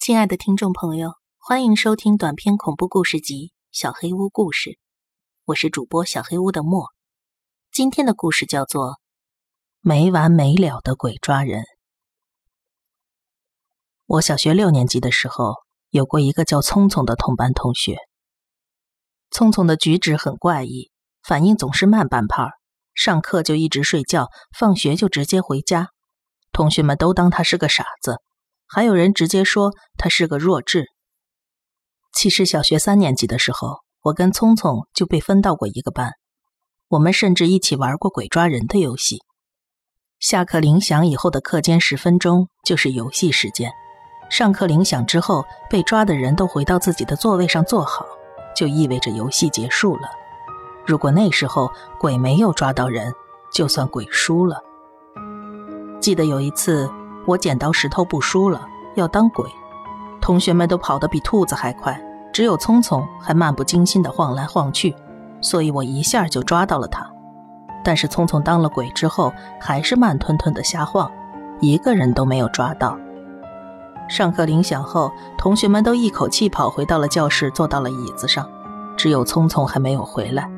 亲爱的听众朋友，欢迎收听短篇恐怖故事集《小黑屋故事》，我是主播小黑屋的莫。今天的故事叫做《没完没了的鬼抓人》。我小学六年级的时候，有过一个叫聪聪的同班同学。聪聪的举止很怪异，反应总是慢半拍儿，上课就一直睡觉，放学就直接回家。同学们都当他是个傻子。还有人直接说他是个弱智。其实小学三年级的时候，我跟聪聪就被分到过一个班，我们甚至一起玩过鬼抓人的游戏。下课铃响以后的课间十分钟就是游戏时间，上课铃响之后被抓的人都回到自己的座位上坐好，就意味着游戏结束了。如果那时候鬼没有抓到人，就算鬼输了。记得有一次。我剪刀石头布输了，要当鬼，同学们都跑得比兔子还快，只有聪聪还漫不经心地晃来晃去，所以我一下就抓到了他。但是聪聪当了鬼之后，还是慢吞吞地瞎晃，一个人都没有抓到。上课铃响后，同学们都一口气跑回到了教室，坐到了椅子上，只有聪聪还没有回来。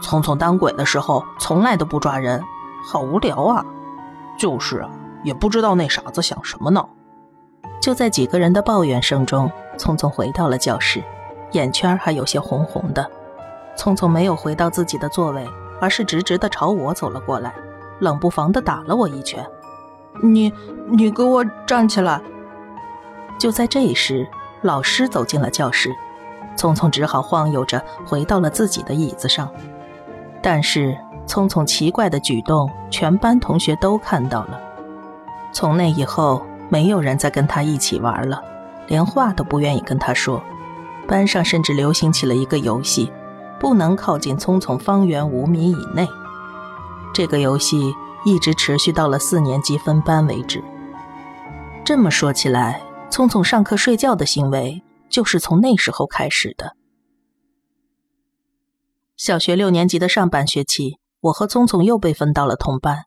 聪聪当鬼的时候，从来都不抓人，好无聊啊！就是啊。也不知道那傻子想什么呢。就在几个人的抱怨声中，聪聪回到了教室，眼圈还有些红红的。聪聪没有回到自己的座位，而是直直的朝我走了过来，冷不防的打了我一拳。你，你给我站起来！就在这时，老师走进了教室，聪聪只好晃悠着回到了自己的椅子上。但是，聪聪奇怪的举动，全班同学都看到了。从那以后，没有人再跟他一起玩了，连话都不愿意跟他说。班上甚至流行起了一个游戏，不能靠近聪聪方圆五米以内。这个游戏一直持续到了四年级分班为止。这么说起来，聪聪上课睡觉的行为就是从那时候开始的。小学六年级的上半学期，我和聪聪又被分到了同班。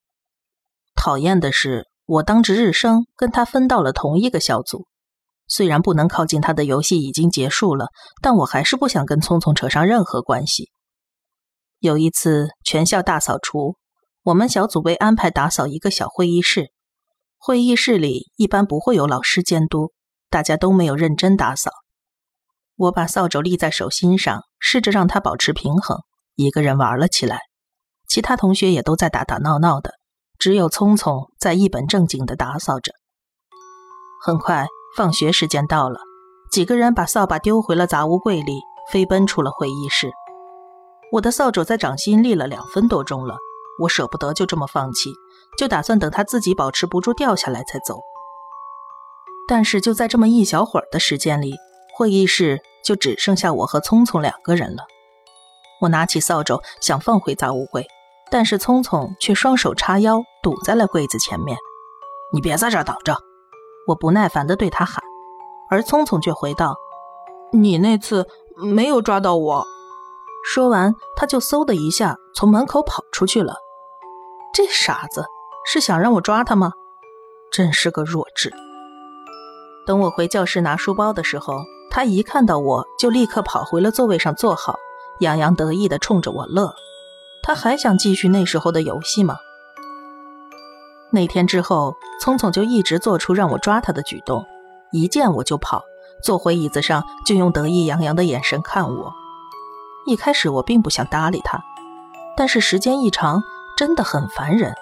讨厌的是。我当值日生，跟他分到了同一个小组。虽然不能靠近他的游戏已经结束了，但我还是不想跟聪聪扯上任何关系。有一次全校大扫除，我们小组被安排打扫一个小会议室。会议室里一般不会有老师监督，大家都没有认真打扫。我把扫帚立在手心上，试着让它保持平衡，一个人玩了起来。其他同学也都在打打闹闹的。只有聪聪在一本正经地打扫着。很快，放学时间到了，几个人把扫把丢回了杂物柜里，飞奔出了会议室。我的扫帚在掌心立了两分多钟了，我舍不得就这么放弃，就打算等它自己保持不住掉下来再走。但是就在这么一小会儿的时间里，会议室就只剩下我和聪聪两个人了。我拿起扫帚想放回杂物柜。但是聪聪却双手叉腰，堵在了柜子前面。你别在这挡着！我不耐烦地对他喊，而聪聪却回道：“你那次没有抓到我。”说完，他就嗖的一下从门口跑出去了。这傻子是想让我抓他吗？真是个弱智！等我回教室拿书包的时候，他一看到我就立刻跑回了座位上坐好，洋洋得意地冲着我乐。他还想继续那时候的游戏吗？那天之后，聪聪就一直做出让我抓他的举动，一见我就跑，坐回椅子上就用得意洋洋的眼神看我。一开始我并不想搭理他，但是时间一长，真的很烦人。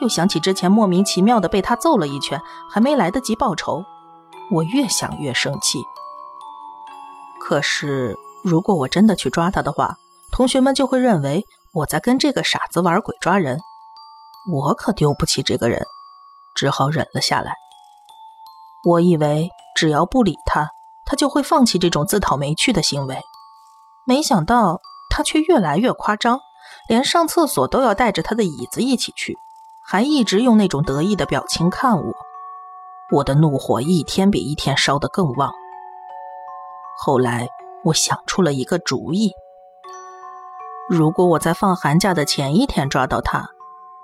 又想起之前莫名其妙的被他揍了一拳，还没来得及报仇，我越想越生气。可是如果我真的去抓他的话，同学们就会认为。我在跟这个傻子玩鬼抓人，我可丢不起这个人，只好忍了下来。我以为只要不理他，他就会放弃这种自讨没趣的行为，没想到他却越来越夸张，连上厕所都要带着他的椅子一起去，还一直用那种得意的表情看我。我的怒火一天比一天烧得更旺。后来我想出了一个主意。如果我在放寒假的前一天抓到他，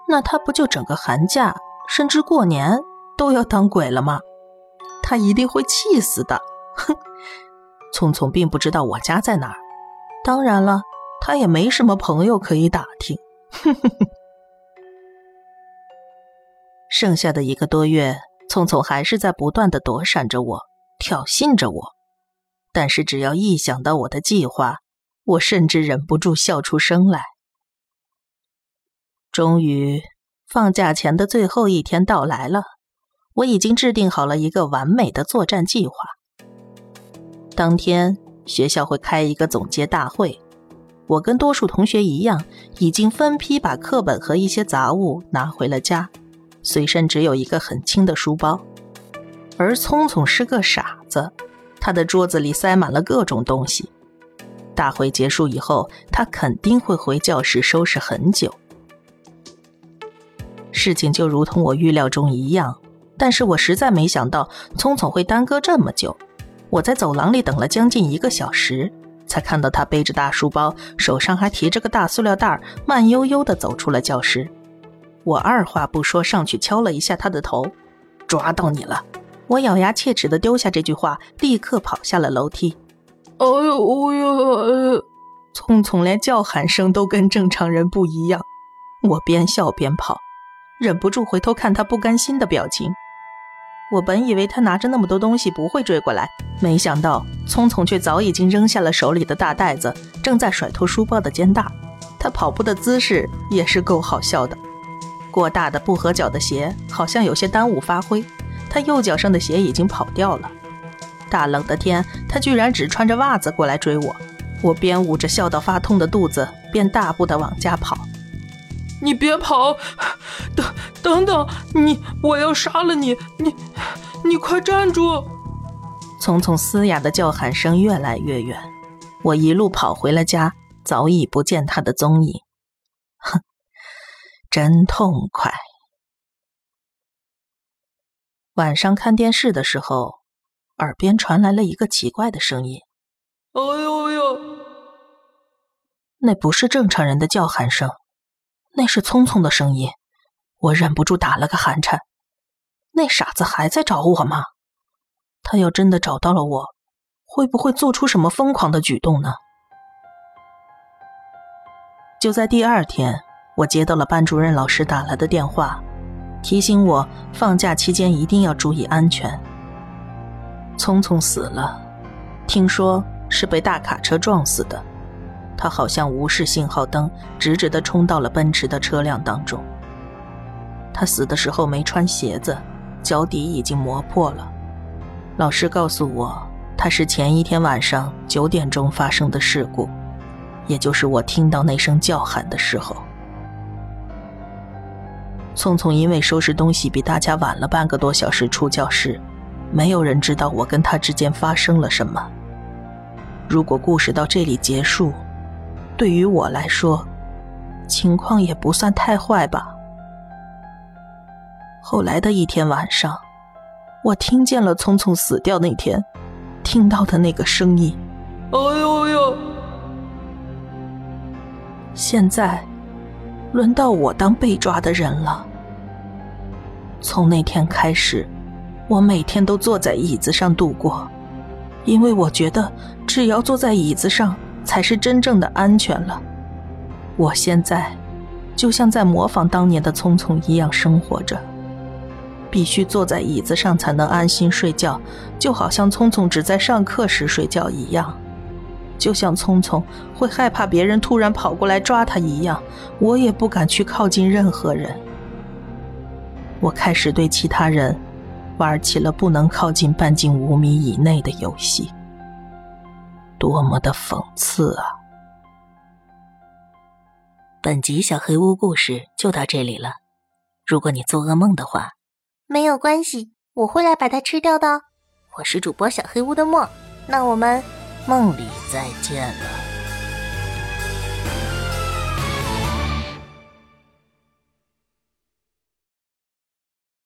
那他不就整个寒假甚至过年都要当鬼了吗？他一定会气死的。哼，聪聪并不知道我家在哪儿，当然了，他也没什么朋友可以打听。哼哼哼。剩下的一个多月，聪聪还是在不断的躲闪着我，挑衅着我。但是只要一想到我的计划，我甚至忍不住笑出声来。终于，放假前的最后一天到来了，我已经制定好了一个完美的作战计划。当天学校会开一个总结大会，我跟多数同学一样，已经分批把课本和一些杂物拿回了家。随身只有一个很轻的书包，而聪聪是个傻子，他的桌子里塞满了各种东西。大会结束以后，他肯定会回教室收拾很久。事情就如同我预料中一样，但是我实在没想到聪聪会耽搁这么久。我在走廊里等了将近一个小时，才看到他背着大书包，手上还提着个大塑料袋，慢悠悠地走出了教室。我二话不说，上去敲了一下他的头，抓到你了！我咬牙切齿的丢下这句话，立刻跑下了楼梯。哎呦哎呦！哎聪聪连叫喊声都跟正常人不一样。我边笑边跑，忍不住回头看他不甘心的表情。我本以为他拿着那么多东西不会追过来，没想到聪聪却早已经扔下了手里的大袋子，正在甩脱书包的肩带。他跑步的姿势也是够好笑的。过大的不合脚的鞋好像有些耽误发挥，他右脚上的鞋已经跑掉了。大冷的天，他居然只穿着袜子过来追我。我边捂着笑到发痛的肚子，边大步的往家跑。你别跑，等等等，你我要杀了你！你你快站住！聪聪嘶哑的叫喊声越来越远，我一路跑回了家，早已不见他的踪影。哼。真痛快！晚上看电视的时候，耳边传来了一个奇怪的声音：“哎呦呦！”那不是正常人的叫喊声，那是聪聪的声音。我忍不住打了个寒颤。那傻子还在找我吗？他要真的找到了我，会不会做出什么疯狂的举动呢？就在第二天。我接到了班主任老师打来的电话，提醒我放假期间一定要注意安全。聪聪死了，听说是被大卡车撞死的。他好像无视信号灯，直直的冲到了奔驰的车辆当中。他死的时候没穿鞋子，脚底已经磨破了。老师告诉我，他是前一天晚上九点钟发生的事故，也就是我听到那声叫喊的时候。聪聪因为收拾东西比大家晚了半个多小时出教室，没有人知道我跟他之间发生了什么。如果故事到这里结束，对于我来说，情况也不算太坏吧。后来的一天晚上，我听见了聪聪死掉那天听到的那个声音。哎呦呦！现在。轮到我当被抓的人了。从那天开始，我每天都坐在椅子上度过，因为我觉得只要坐在椅子上才是真正的安全了。我现在就像在模仿当年的聪聪一样生活着，必须坐在椅子上才能安心睡觉，就好像聪聪只在上课时睡觉一样。就像聪聪会害怕别人突然跑过来抓他一样，我也不敢去靠近任何人。我开始对其他人玩起了不能靠近半径五米以内的游戏，多么的讽刺啊！本集小黑屋故事就到这里了。如果你做噩梦的话，没有关系，我会来把它吃掉的。我是主播小黑屋的墨，那我们。梦里再见了。